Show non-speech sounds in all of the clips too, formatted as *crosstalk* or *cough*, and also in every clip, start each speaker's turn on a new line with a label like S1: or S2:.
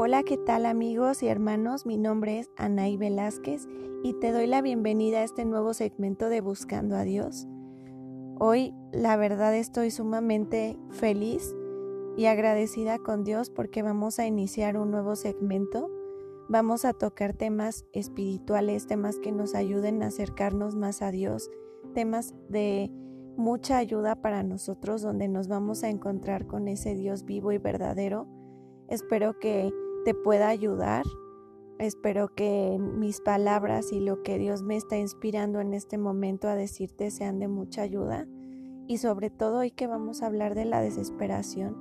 S1: Hola, ¿qué tal amigos y hermanos? Mi nombre es Anaí Velázquez y te doy la bienvenida a este nuevo segmento de Buscando a Dios. Hoy la verdad estoy sumamente feliz y agradecida con Dios porque vamos a iniciar un nuevo segmento. Vamos a tocar temas espirituales, temas que nos ayuden a acercarnos más a Dios, temas de mucha ayuda para nosotros donde nos vamos a encontrar con ese Dios vivo y verdadero. Espero que te pueda ayudar. Espero que mis palabras y lo que Dios me está inspirando en este momento a decirte sean de mucha ayuda. Y sobre todo hoy que vamos a hablar de la desesperación.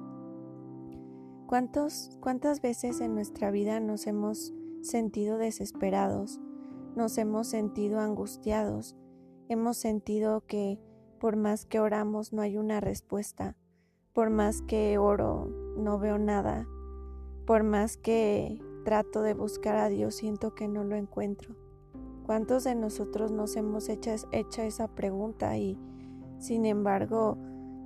S1: ¿Cuántos, ¿Cuántas veces en nuestra vida nos hemos sentido desesperados? Nos hemos sentido angustiados. Hemos sentido que por más que oramos no hay una respuesta. Por más que oro no veo nada por más que trato de buscar a Dios, siento que no lo encuentro. ¿Cuántos de nosotros nos hemos hecho, esa pregunta? Y sin embargo,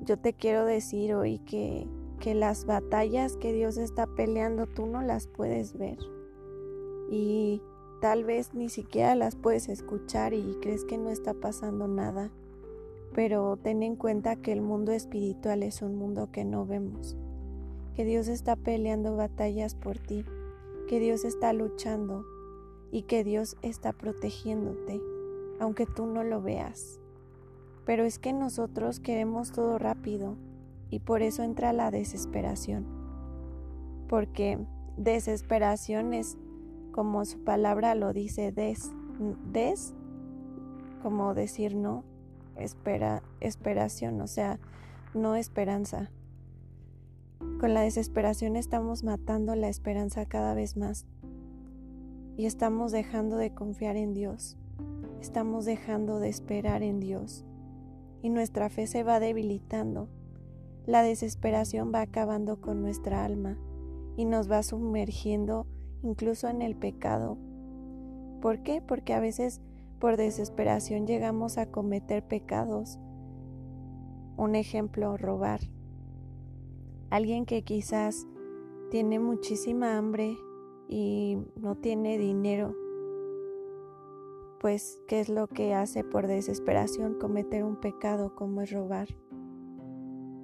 S1: yo te quiero decir hoy que, que las batallas que Dios está peleando tú no las puedes ver. Y tal vez ni siquiera las puedes escuchar y crees que no está pasando nada. Pero ten en cuenta que el mundo espiritual es un mundo que no vemos que Dios está peleando batallas por ti, que Dios está luchando y que Dios está protegiéndote, aunque tú no lo veas. Pero es que nosotros queremos todo rápido y por eso entra la desesperación. Porque desesperación es, como su palabra lo dice, des, des, como decir no, espera, esperación, o sea, no esperanza. Con la desesperación estamos matando la esperanza cada vez más y estamos dejando de confiar en Dios, estamos dejando de esperar en Dios y nuestra fe se va debilitando. La desesperación va acabando con nuestra alma y nos va sumergiendo incluso en el pecado. ¿Por qué? Porque a veces por desesperación llegamos a cometer pecados. Un ejemplo, robar. Alguien que quizás tiene muchísima hambre y no tiene dinero, pues ¿qué es lo que hace por desesperación? Cometer un pecado como es robar.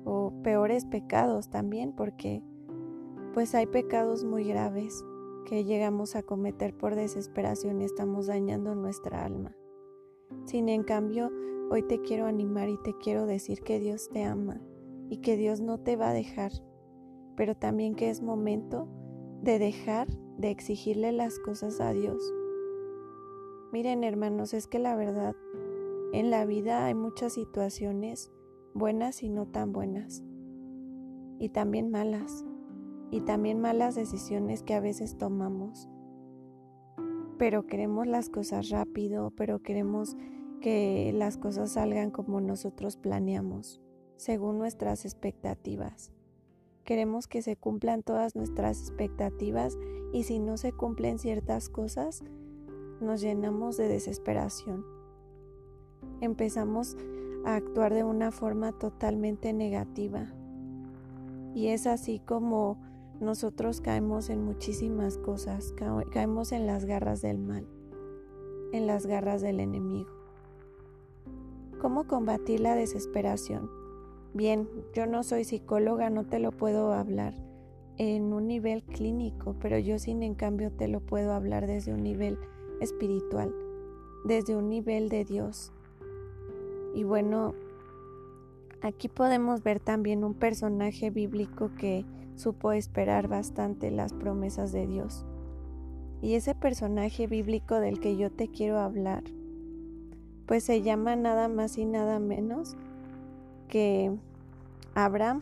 S1: O peores pecados también, porque pues hay pecados muy graves que llegamos a cometer por desesperación y estamos dañando nuestra alma. Sin en cambio, hoy te quiero animar y te quiero decir que Dios te ama y que Dios no te va a dejar, pero también que es momento de dejar de exigirle las cosas a Dios. Miren hermanos, es que la verdad, en la vida hay muchas situaciones buenas y no tan buenas, y también malas, y también malas decisiones que a veces tomamos. Pero queremos las cosas rápido, pero queremos que las cosas salgan como nosotros planeamos según nuestras expectativas. Queremos que se cumplan todas nuestras expectativas y si no se cumplen ciertas cosas, nos llenamos de desesperación. Empezamos a actuar de una forma totalmente negativa. Y es así como nosotros caemos en muchísimas cosas, caemos en las garras del mal, en las garras del enemigo. ¿Cómo combatir la desesperación? Bien, yo no soy psicóloga, no te lo puedo hablar en un nivel clínico, pero yo sin en cambio te lo puedo hablar desde un nivel espiritual, desde un nivel de Dios. Y bueno, aquí podemos ver también un personaje bíblico que supo esperar bastante las promesas de Dios. Y ese personaje bíblico del que yo te quiero hablar, pues se llama nada más y nada menos que Abraham.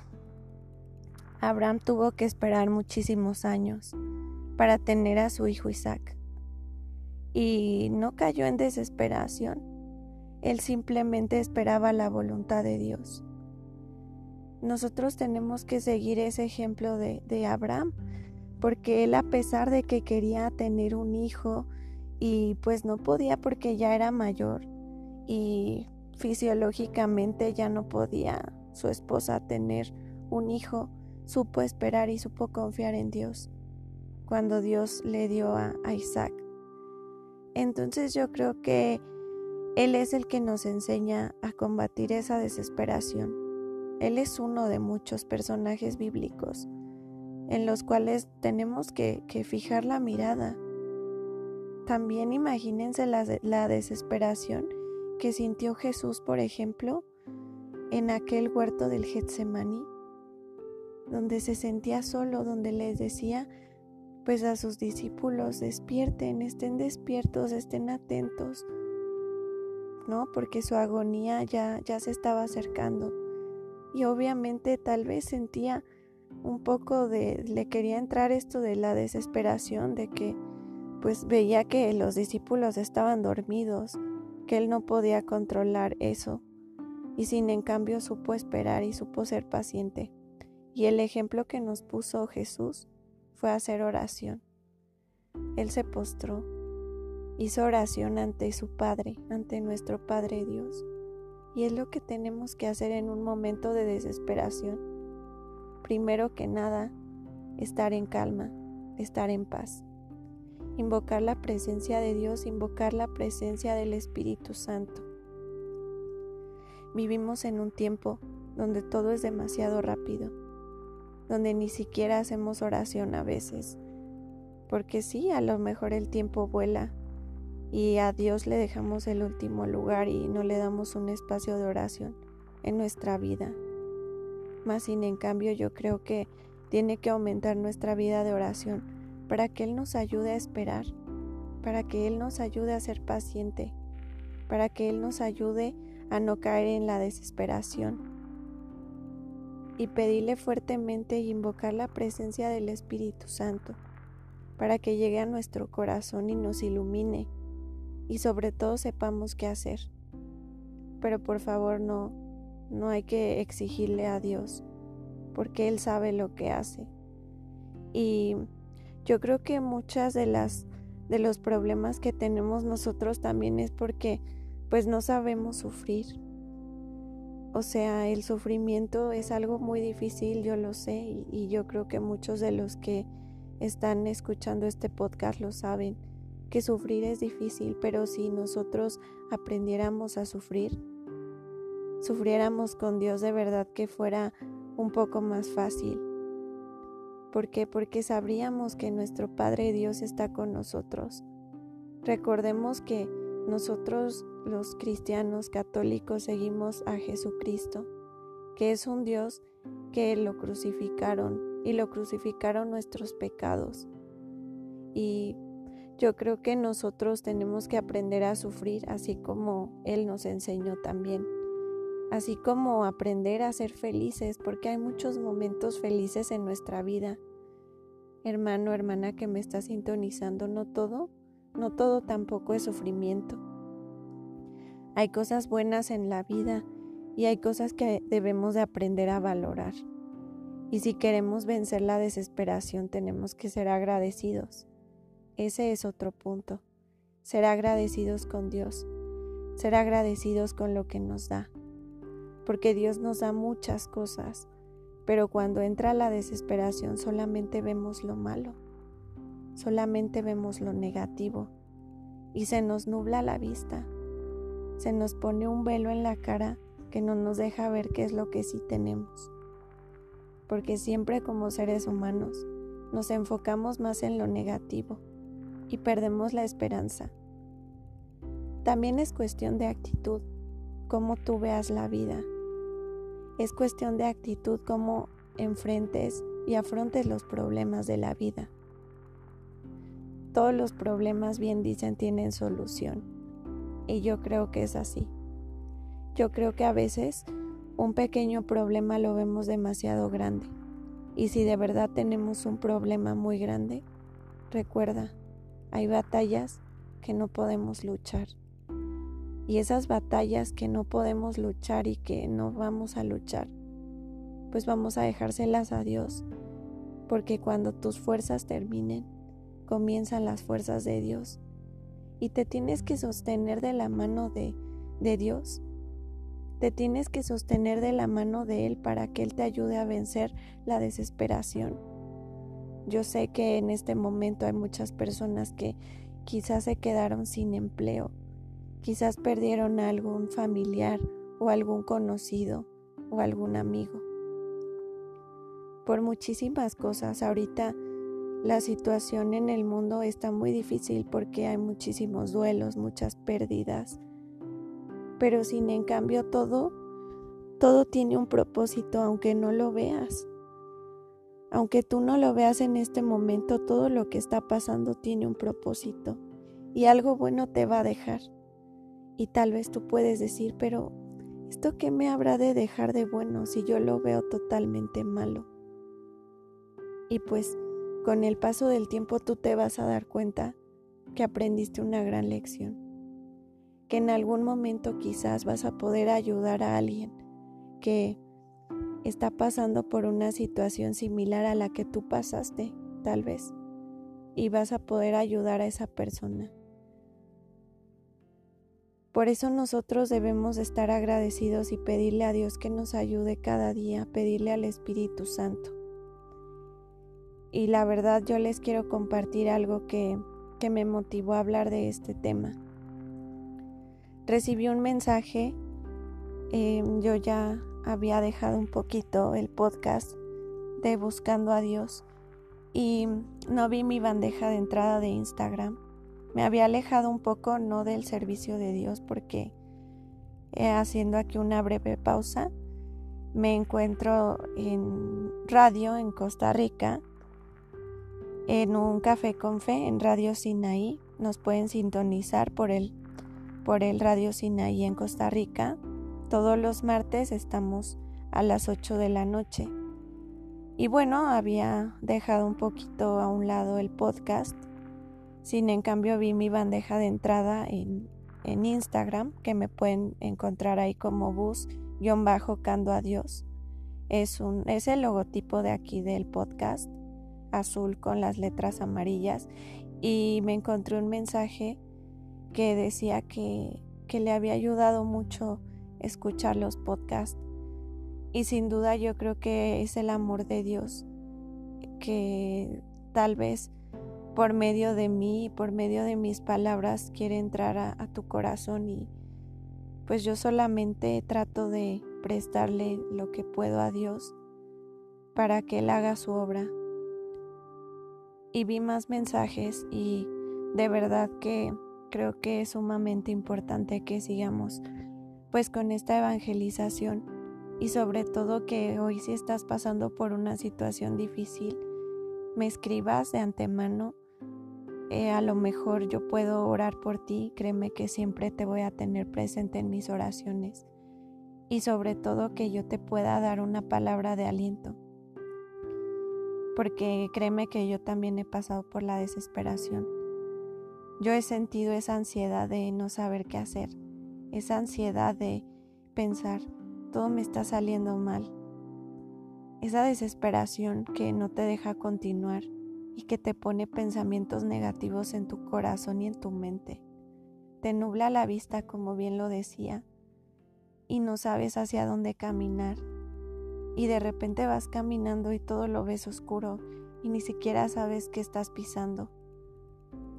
S1: Abraham tuvo que esperar muchísimos años para tener a su hijo Isaac. Y no cayó en desesperación. Él simplemente esperaba la voluntad de Dios. Nosotros tenemos que seguir ese ejemplo de, Abraham, porque él a pesar de que quería tener un hijo y pues no podía porque ya era mayor y fisiológicamente ya no podía su esposa tener un hijo, supo esperar y supo confiar en Dios. cuando Dios le dio a, Isaac. Entonces yo creo que Él es el que nos enseña a combatir esa desesperación. Él es uno de muchos personajes bíblicos en los cuales tenemos que, fijar la mirada. También imagínense la, desesperación que sintió Jesús, por ejemplo, en aquel huerto del Getsemaní, donde se sentía solo, donde les decía pues a sus discípulos despierten, estén despiertos, estén atentos, ¿no? Porque su agonía ya, ya se estaba acercando. Y obviamente tal vez sentía un poco de, le quería entrar esto de la desesperación, de que pues veía que los discípulos estaban dormidos, que él no podía controlar eso, y sin en cambio supo esperar y supo ser paciente. Y el ejemplo que nos puso Jesús fue hacer oración. Él se postró, hizo oración ante su Padre, ante nuestro Padre Dios. Y es lo que tenemos que hacer en un momento de desesperación. Primero que nada, estar en calma, estar en paz. Invocar la presencia de Dios, invocar la presencia del Espíritu Santo. Vivimos en un tiempo donde todo es demasiado rápido donde ni siquiera hacemos oración a veces. Porque sí, a lo mejor el tiempo vuela y a Dios le dejamos el último lugar y no le damos un espacio de oración en nuestra vida. Más sin en cambio yo creo que tiene que aumentar nuestra vida de oración para que Él nos ayude a esperar, para que Él nos ayude a ser paciente, para que Él nos ayude a no caer en la desesperación y pedirle fuertemente y invocar la presencia del Espíritu Santo para que llegue a nuestro corazón y nos ilumine y sobre todo sepamos qué hacer. Pero por favor no, no hay que exigirle a Dios porque Él sabe lo que hace. Y yo creo que muchas de las de los problemas que tenemos nosotros también es porque pues no sabemos sufrir o sea, el sufrimiento es algo muy difícil, yo lo sé, y, yo creo que muchos de los que están escuchando este podcast lo saben, que sufrir es difícil, pero si nosotros aprendiéramos a sufrir, sufriéramos con Dios de verdad que fuera un poco más fácil. ¿Por qué? Porque sabríamos que nuestro Padre Dios está con nosotros. Recordemos que nosotros los cristianos católicos seguimos a Jesucristo, que es un Dios que lo crucificaron y lo crucificaron nuestros pecados. Y yo creo que nosotros tenemos que aprender a sufrir así como Él nos enseñó también. Así como aprender a ser felices, porque hay muchos momentos felices en nuestra vida. Hermano, hermana que me está sintonizando, no todo, no todo tampoco es sufrimiento. Hay cosas buenas en la vida y hay cosas que debemos de aprender a valorar. Y si queremos vencer la desesperación tenemos que ser agradecidos. Ese es otro punto. Ser agradecidos con Dios. Ser agradecidos con lo que nos da. Porque Dios nos da muchas cosas, pero cuando entra la desesperación solamente vemos lo malo. Solamente vemos lo negativo. Y se nos nubla la vista se nos pone un velo en la cara que no nos deja ver qué es lo que sí tenemos. Porque siempre como seres humanos nos enfocamos más en lo negativo y perdemos la esperanza. También es cuestión de actitud, cómo tú veas la vida. Es cuestión de actitud cómo enfrentes y afrontes los problemas de la vida. Todos los problemas, bien dicen, tienen solución y yo creo que es así. Yo creo que a veces un pequeño problema lo vemos demasiado grande. Y si de verdad tenemos un problema muy grande, recuerda, hay batallas que no podemos luchar. Y esas batallas que no podemos luchar y que no vamos a luchar, pues vamos a dejárselas a Dios. Porque cuando tus fuerzas terminen, comienzan las fuerzas de Dios y te tienes que sostener de la mano de, de Dios. Te tienes que sostener de la mano de Él para que Él te ayude a vencer la desesperación. Yo sé que en este momento hay muchas personas que quizás se quedaron sin empleo, quizás perdieron a algún familiar o algún conocido o algún amigo. Por muchísimas cosas, ahorita la situación en el mundo está muy difícil porque hay muchísimos duelos, muchas pérdidas. Pero sin en cambio todo, todo tiene un propósito aunque no lo veas. Aunque tú no lo veas en este momento, todo lo que está pasando tiene un propósito y algo bueno te va a dejar. Y tal vez tú puedes decir, pero ¿esto qué me habrá de dejar de bueno si yo lo veo totalmente malo? Y pues con el paso del tiempo tú te vas a dar cuenta que aprendiste una gran lección, que en algún momento quizás vas a poder ayudar a alguien que está pasando por una situación similar a la que tú pasaste, tal vez, y vas a poder ayudar a esa persona. Por eso nosotros debemos estar agradecidos y pedirle a Dios que nos ayude cada día, pedirle al Espíritu Santo. Y la verdad yo les quiero compartir algo que, que me motivó a hablar de este tema. Recibí un mensaje, eh, yo ya había dejado un poquito el podcast de Buscando a Dios y no vi mi bandeja de entrada de Instagram. Me había alejado un poco, no del servicio de Dios, porque eh, haciendo aquí una breve pausa, me encuentro en radio en Costa Rica, en un café con fe en Radio Sinaí. Nos pueden sintonizar por el, por el Radio Sinaí en Costa Rica todos los martes estamos a las 8 de la noche. Y bueno, había dejado un poquito a un lado el podcast. Sin en cambio vi mi bandeja de entrada en, en Instagram, que me pueden encontrar ahí como bus-cando a Dios. Es, un, es el logotipo de aquí del podcast, azul con las letras amarillas. Y me encontré un mensaje que decía que, que le había ayudado mucho escuchar los podcasts. Y sin duda yo creo que es el amor de Dios que tal vez por medio de mí, por medio de mis palabras, quiere entrar a, a tu corazón y pues yo solamente trato de prestarle lo que puedo a Dios para que Él haga su obra. Y vi más mensajes y de verdad que creo que es sumamente importante que sigamos pues con esta evangelización y sobre todo que hoy si estás pasando por una situación difícil, me escribas de antemano. Eh, a lo mejor yo puedo orar por ti, créeme que siempre te voy a tener presente en mis oraciones y sobre todo que yo te pueda dar una palabra de aliento. Porque créeme que yo también he pasado por la desesperación. Yo he sentido esa ansiedad de no saber qué hacer, esa ansiedad de pensar, todo me está saliendo mal, esa desesperación que no te deja continuar y que te pone pensamientos negativos en tu corazón y en tu mente. Te nubla la vista, como bien lo decía, y no sabes hacia dónde caminar. Y de repente vas caminando y todo lo ves oscuro y ni siquiera sabes qué estás pisando.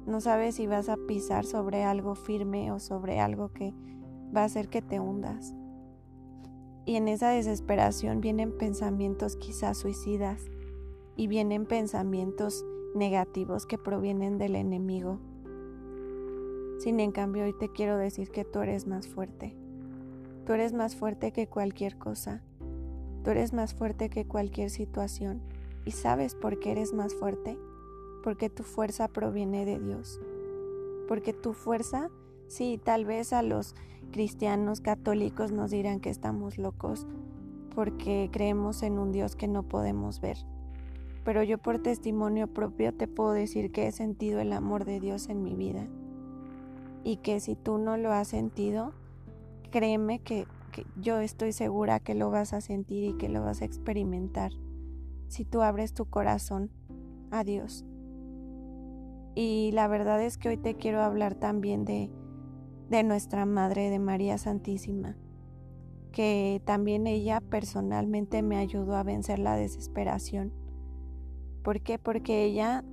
S1: No sabes si vas a pisar sobre algo firme o sobre algo que va a hacer que te hundas. Y en esa desesperación vienen pensamientos quizás suicidas y vienen pensamientos negativos que provienen del enemigo. Sin en cambio, hoy te quiero decir que tú eres más fuerte. Tú eres más fuerte que cualquier cosa. Tú eres más fuerte que cualquier situación. ¿Y sabes por qué eres más fuerte? Porque tu fuerza proviene de Dios. Porque tu fuerza, sí, tal vez a los cristianos católicos nos dirán que estamos locos porque creemos en un Dios que no podemos ver. Pero yo por testimonio propio te puedo decir que he sentido el amor de Dios en mi vida. Y que si tú no lo has sentido, créeme que, yo estoy segura que lo vas a sentir y que lo vas a experimentar si tú abres tu corazón a Dios. Y la verdad es que hoy te quiero hablar también de de nuestra Madre de María Santísima, que también ella personalmente me ayudó a vencer la desesperación, ¿Por qué? Porque ella,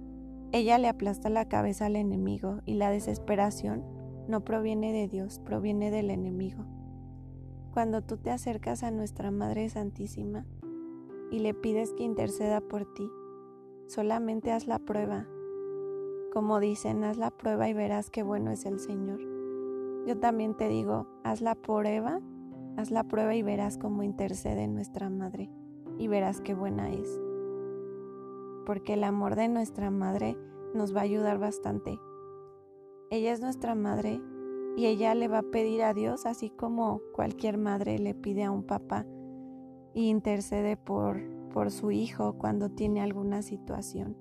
S1: ella le aplasta la cabeza al enemigo y la desesperación no proviene de Dios, proviene del enemigo. Cuando tú te acercas a nuestra Madre Santísima y le pides que interceda por ti, solamente haz la prueba. Como dicen, haz la prueba y verás qué bueno es el Señor. Yo también te digo, haz la prueba, haz la prueba y verás cómo intercede nuestra Madre y verás qué buena es. Porque el amor de nuestra Madre nos va a ayudar bastante. Ella es nuestra Madre y ella le va a pedir a Dios así como cualquier madre le pide a un papá e intercede por, por su hijo cuando tiene alguna situación.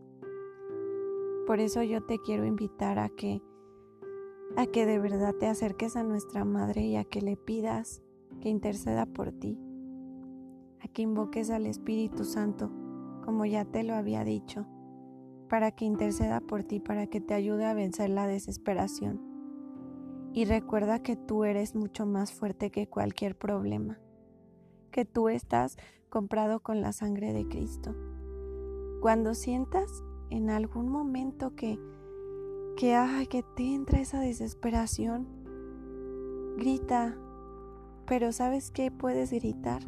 S1: Por eso yo te quiero invitar a que a que de verdad te acerques a nuestra madre y a que le pidas que interceda por ti, a que invoques al Espíritu Santo, como ya te lo había dicho, para que interceda por ti, para que te ayude a vencer la desesperación. Y recuerda que tú eres mucho más fuerte que cualquier problema, que tú estás comprado con la sangre de Cristo. Cuando sientas en algún momento que que ay, que te entra esa desesperación, grita, pero ¿sabes qué puedes gritar?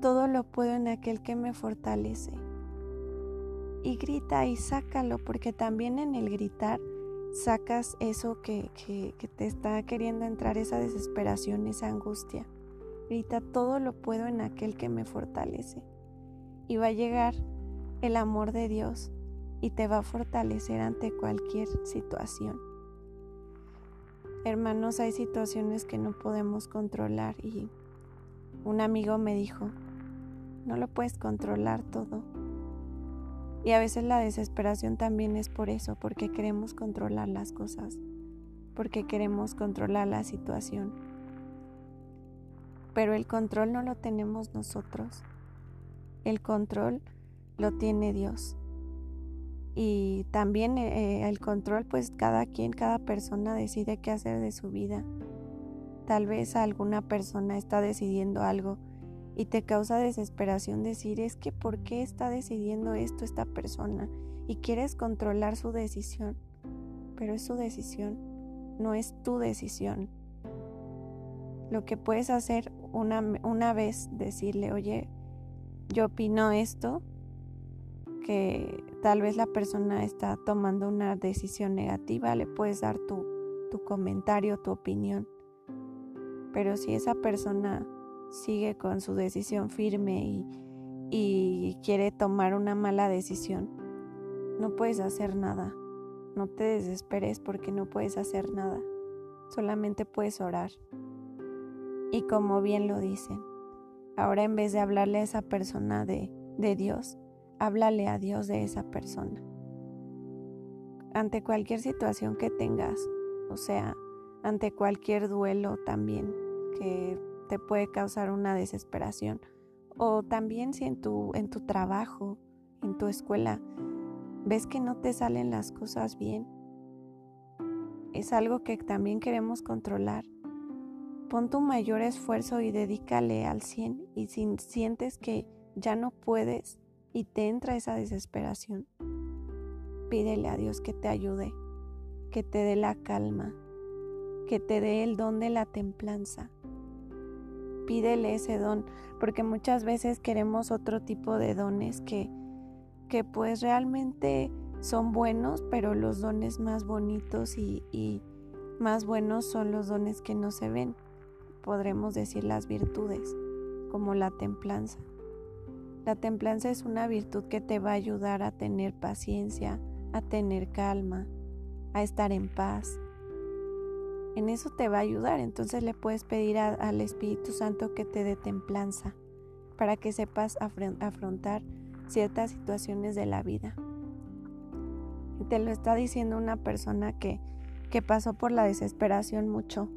S1: Todo lo puedo en aquel que me fortalece. Y grita y sácalo, porque también en el gritar sacas eso que, que, te está queriendo entrar, esa desesperación, esa angustia. Grita, todo lo puedo en aquel que me fortalece. Y va a llegar el amor de Dios y te va a fortalecer ante cualquier situación. Hermanos, hay situaciones que no podemos controlar y un amigo me dijo, no lo puedes controlar todo. Y a veces la desesperación también es por eso, porque queremos controlar las cosas, porque queremos controlar la situación. Pero el control no lo tenemos nosotros. El control lo tiene Dios y también eh, el control, pues cada quien, cada persona decide qué hacer de su vida. Tal vez alguna persona está decidiendo algo y te causa desesperación decir es que ¿por qué está decidiendo esto esta persona? Y quieres controlar su decisión, pero es su decisión, no es tu decisión. Lo que puedes hacer una, una vez, decirle, oye, yo opino esto, que tal vez la persona está tomando una decisión negativa, le puedes dar tu, tu comentario, tu opinión. Pero si esa persona sigue con su decisión firme y, y quiere tomar una mala decisión, no puedes hacer nada. No te desesperes porque no puedes hacer nada. Solamente puedes orar. Y como bien lo dicen, ahora en vez de hablarle a esa persona de, de Dios, háblale a Dios de esa persona. Ante cualquier situación que tengas, o sea, ante cualquier duelo también que te puede causar una desesperación, o también si en tu, en tu trabajo, en tu escuela, ves que no te salen las cosas bien, es algo que también queremos controlar. Pon tu mayor esfuerzo y dedícale al 100 y si sientes que ya no puedes, y te entra esa desesperación, pídele a Dios que te ayude, que te dé la calma, que te dé el don de la templanza. Pídele ese don, porque muchas veces queremos otro tipo de dones que, que pues realmente son buenos, pero los dones más bonitos y, y más buenos son los dones que no se ven. Podremos decir las virtudes, como la templanza. La templanza es una virtud que te va a ayudar a tener paciencia, a tener calma, a estar en paz. En eso te va a ayudar, entonces le puedes pedir al Espíritu Santo que te dé templanza para que sepas afrontar ciertas situaciones de la vida. Te lo está diciendo una persona que, que pasó por la desesperación mucho,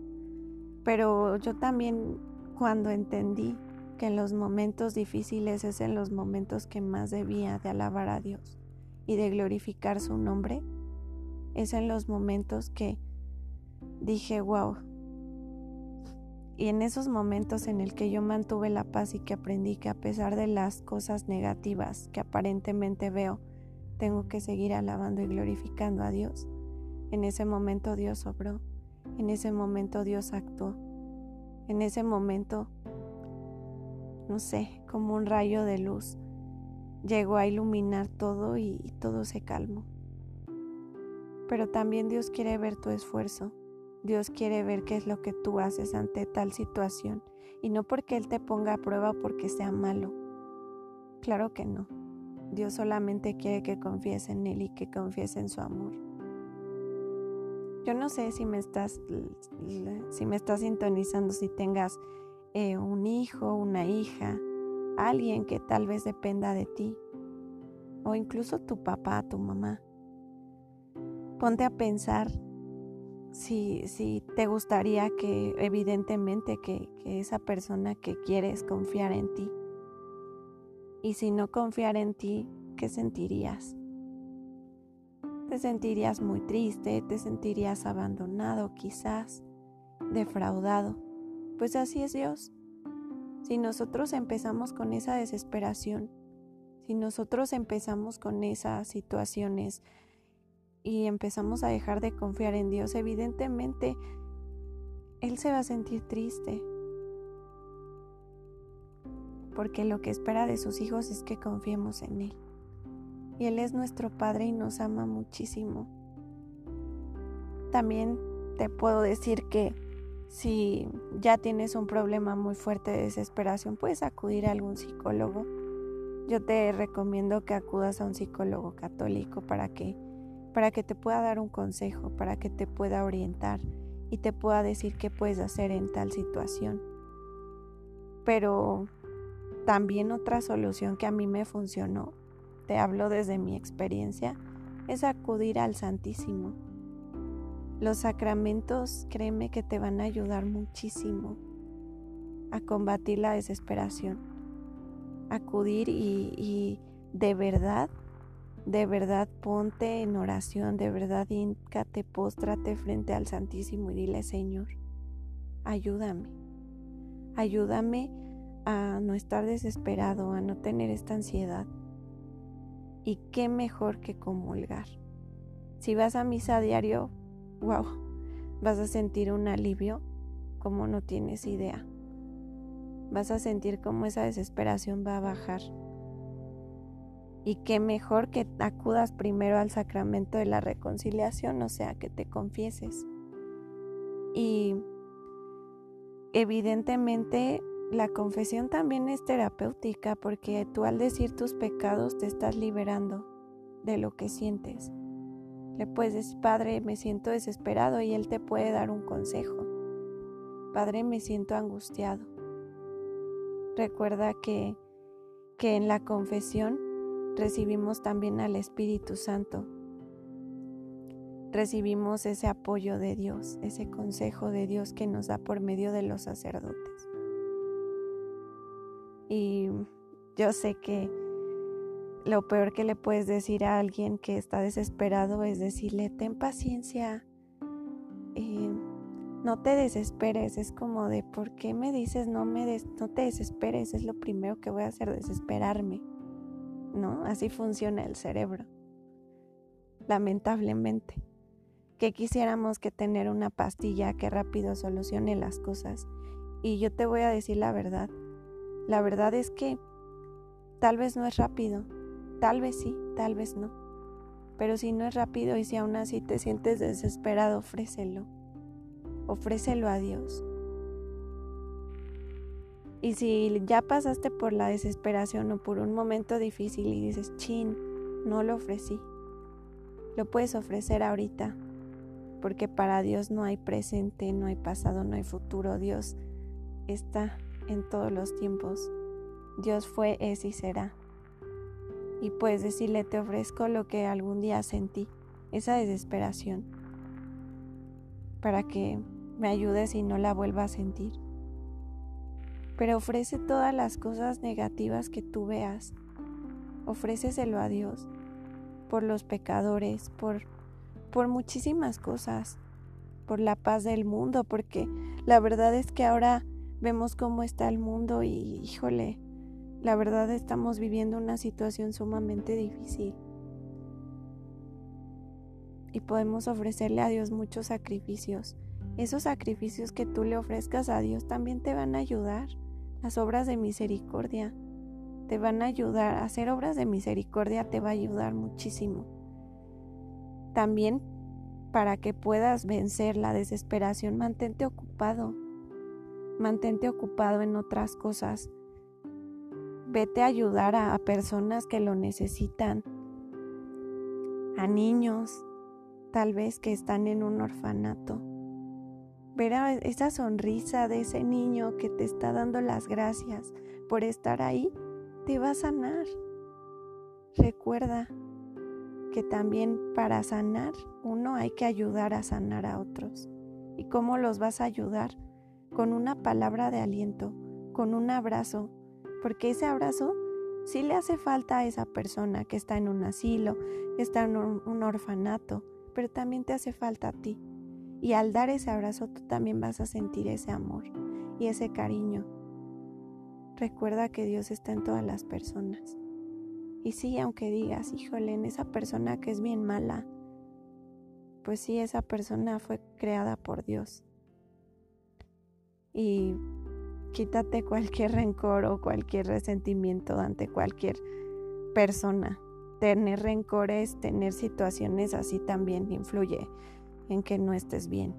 S1: pero yo también cuando entendí que en los momentos difíciles es en los momentos que más debía de alabar a Dios y de glorificar su nombre, es en los momentos que dije, wow. Y en esos momentos en el que yo mantuve la paz y que aprendí que a pesar de las cosas negativas que aparentemente veo, tengo que seguir alabando y glorificando a Dios. En ese momento Dios obró, en ese momento Dios actuó, en ese momento, no sé, como un rayo de luz, llegó a iluminar todo y, y todo se calmó. Pero también Dios quiere ver tu esfuerzo, Dios quiere ver qué es lo que tú haces ante tal situación y no porque Él te ponga a prueba o porque sea malo. Claro que no. Dios solamente quiere que confíes en Él y que confíes en su amor. Yo no sé si me estás, si me estás sintonizando, si tengas eh, un hijo, una hija, alguien que tal vez dependa de ti, o incluso tu papá, tu mamá. Ponte a pensar si, si te gustaría que, evidentemente, que, que esa persona que quieres confiar en ti y si no confiar en ti, ¿qué sentirías? Te sentirías muy triste, te sentirías abandonado quizás, defraudado. Pues así es Dios. Si nosotros empezamos con esa desesperación, si nosotros empezamos con esas situaciones y empezamos a dejar de confiar en Dios, evidentemente Él se va a sentir triste, porque lo que espera de sus hijos es que confiemos en Él. Y Él es nuestro Padre y nos ama muchísimo. También te puedo decir que si ya tienes un problema muy fuerte de desesperación, puedes acudir a algún psicólogo. Yo te recomiendo que acudas a un psicólogo católico para que para que te pueda dar un consejo, para que te pueda orientar y te pueda decir qué puedes hacer en tal situación. Pero también otra solución que a mí me funcionó, te hablo desde mi experiencia, es acudir al Santísimo. Los sacramentos, créeme que te van a ayudar muchísimo a combatir la desesperación. Acudir y, y de verdad, de verdad ponte en oración, de verdad íncate, póstrate frente al Santísimo y dile, Señor, ayúdame, ayúdame a no estar desesperado, a no tener esta ansiedad. Y qué mejor que comulgar. Si vas a misa a diario, wow, vas a sentir un alivio como no tienes idea. Vas a sentir cómo esa desesperación va a bajar. Y qué mejor que acudas primero al sacramento de la reconciliación, o sea, que te confieses. Y evidentemente la confesión también es terapéutica porque tú al decir tus pecados te estás liberando de lo que sientes. Le puedes decir, Padre, me siento desesperado y Él te puede dar un consejo. Padre, me siento angustiado. Recuerda que, que en la confesión recibimos también al Espíritu Santo. Recibimos ese apoyo de Dios, ese consejo de Dios que nos da por medio de los sacerdotes. Y yo sé que lo peor que le puedes decir a alguien que está desesperado es decirle, ten paciencia, eh, no te desesperes. Es como de, ¿por qué me dices no, me no te desesperes? Es lo primero que voy a hacer, desesperarme. ¿No? Así funciona el cerebro. Lamentablemente. Que quisiéramos que tener una pastilla que rápido solucione las cosas. Y yo te voy a decir la verdad la verdad es que tal vez no es rápido, tal vez sí, tal vez no. Pero si no es rápido y si aún así te sientes desesperado, ofrécelo. Ofrécelo a Dios. Y si ya pasaste por la desesperación o por un momento difícil y dices, chin, no lo ofrecí, lo puedes ofrecer ahorita, porque para Dios no hay presente, no hay pasado, no hay futuro. Dios está en todos los tiempos. Dios fue, es y será. Y puedes decirle, te ofrezco lo que algún día sentí, esa desesperación, para que me ayudes y no la vuelva a sentir. Pero ofrece todas las cosas negativas que tú veas. Ofréceselo a Dios por los pecadores, por, por muchísimas cosas, por la paz del mundo, porque la verdad es que ahora vemos cómo está el mundo y híjole, la verdad estamos viviendo una situación sumamente difícil. y podemos ofrecerle a Dios muchos sacrificios. Esos sacrificios que tú le ofrezcas a Dios también te van a ayudar. Las obras de misericordia te van a ayudar. Hacer obras de misericordia te va a ayudar muchísimo. También para que puedas vencer la desesperación, mantente ocupado. Mantente ocupado en otras cosas. Vete a ayudar a, personas que lo necesitan, a niños, tal vez que están en un orfanato. Ver esa sonrisa de ese niño que te está dando las gracias por estar ahí, te va a sanar. Recuerda, que también para sanar uno hay que ayudar a sanar a otros. ¿Y cómo los vas a ayudar? Con una palabra de aliento, con un abrazo, porque ese abrazo sí le hace falta a esa persona que está en un asilo, que está en un, orfanato, pero también te hace falta a ti. Y al dar ese abrazo tú también vas a sentir ese amor y ese cariño. Recuerda que Dios está en todas las personas. Y sí, aunque digas, híjole, en esa persona que es bien mala, pues sí, esa persona fue creada por Dios. Y quítate cualquier rencor o cualquier resentimiento ante cualquier persona. Tener rencores, tener situaciones así también influye en que no estés bien.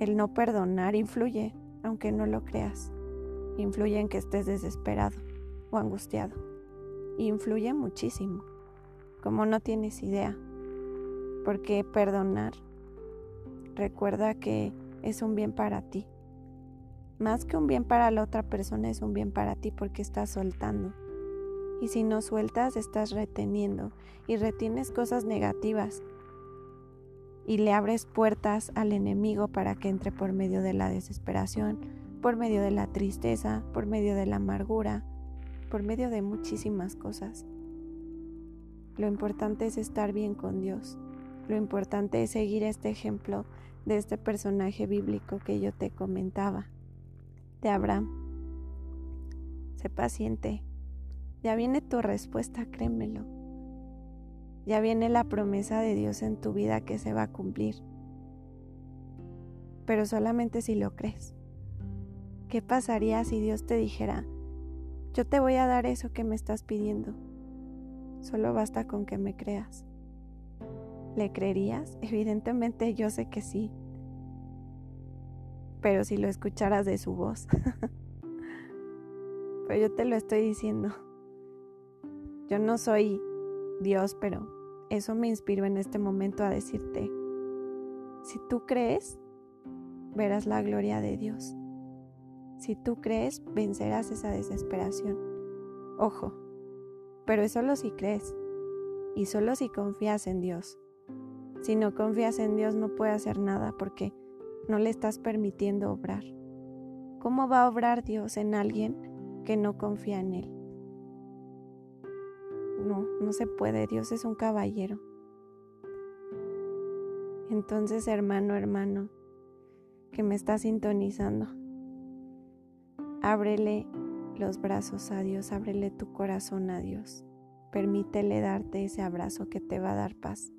S1: El no perdonar influye, aunque no lo creas. Influye en que estés desesperado o angustiado influye muchísimo, como no tienes idea. Porque perdonar, recuerda que es un bien para ti. Más que un bien para la otra persona, es un bien para ti porque estás soltando. Y si no sueltas, estás reteniendo y retienes cosas negativas. Y le abres puertas al enemigo para que entre por medio de la desesperación, por medio de la tristeza, por medio de la amargura, por medio de muchísimas cosas. Lo importante es estar bien con Dios. Lo importante es seguir este ejemplo de este personaje bíblico que yo te comentaba, de Abraham. Sé paciente. Ya viene tu respuesta, créemelo. Ya viene la promesa de Dios en tu vida que se va a cumplir. Pero solamente si lo crees. ¿Qué pasaría si Dios te dijera, yo te voy a dar eso que me estás pidiendo. Solo basta con que me creas. ¿Le creerías? *laughs* Evidentemente yo sé que sí. Pero si lo escucharas de su voz. *laughs* pero yo te lo estoy diciendo. Yo no soy Dios, pero eso me inspiró en este momento a decirte, si tú crees, verás la gloria de Dios. Si tú crees, vencerás esa desesperación. Ojo, pero es solo si crees y solo si confías en Dios. Si no confías en Dios no puede hacer nada porque no le estás permitiendo obrar. ¿Cómo va a obrar Dios en alguien que no confía en Él? No, no se puede. Dios es un caballero. Entonces, hermano, hermano, que me está sintonizando, Ábrele los brazos a Dios, ábrele tu corazón a Dios. Permítele darte ese abrazo que te va a dar paz.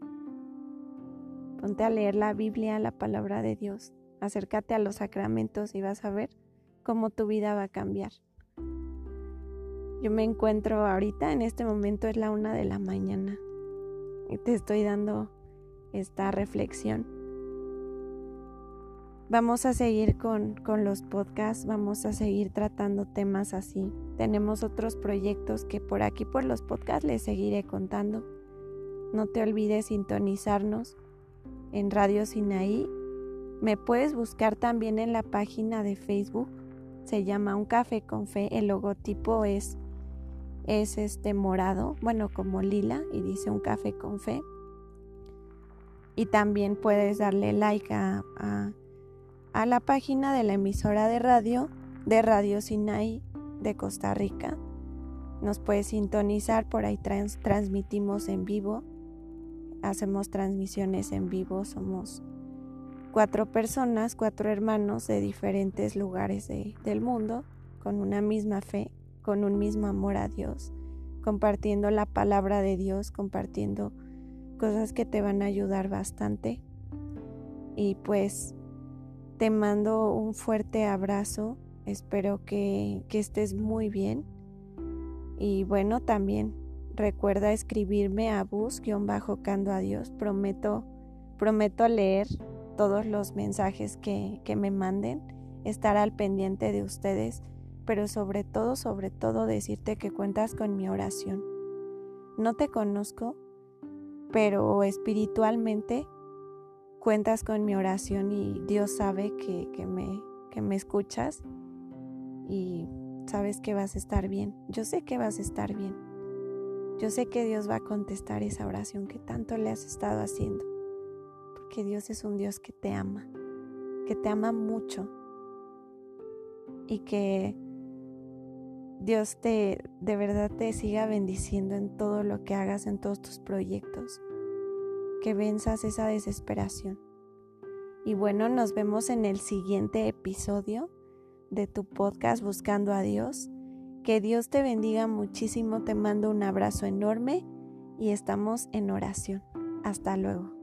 S1: Ponte a leer la Biblia, la palabra de Dios. Acércate a los sacramentos y vas a ver cómo tu vida va a cambiar. Yo me encuentro ahorita, en este momento es la una de la mañana y te estoy dando esta reflexión Vamos a seguir con, con, los podcasts, vamos a seguir tratando temas así. Tenemos otros proyectos que por aquí, por los podcasts, les seguiré contando. No te olvides sintonizarnos en Radio Sinaí. Me puedes buscar también en la página de Facebook. Se llama Un Café con Fe. El logotipo es, es este morado, bueno, como lila, y dice Un Café con Fe. Y también puedes darle like a a la página de la emisora de radio de Radio Sinai de Costa Rica. Nos puedes sintonizar, por ahí transmitimos en vivo, hacemos transmisiones en vivo, somos cuatro personas, cuatro hermanos de diferentes lugares del mundo, con una misma fe, con un mismo amor a Dios, compartiendo la palabra de Dios, compartiendo cosas que te van a ayudar bastante. Y pues te mando un fuerte abrazo, espero que, que estés muy bien. Y bueno, también recuerda escribirme a bus-cando a Dios, prometo, prometo leer todos los mensajes que, que me manden, estar al pendiente de ustedes, pero sobre todo, sobre todo decirte que cuentas con mi oración. No te conozco, pero espiritualmente cuentas con mi oración y Dios sabe que, que, me, que me escuchas y sabes que vas a estar bien. Yo sé que vas a estar bien. Yo sé que Dios va a contestar esa oración que tanto le has estado haciendo que Dios es un Dios que te ama, que te ama mucho y que Dios te de verdad te siga bendiciendo en todo lo que hagas, en todos tus proyectos, que venzas esa desesperación. Y bueno, nos vemos en el siguiente episodio de tu podcast Buscando a Dios. Que Dios te bendiga muchísimo, te mando un abrazo enorme y estamos en oración. Hasta luego.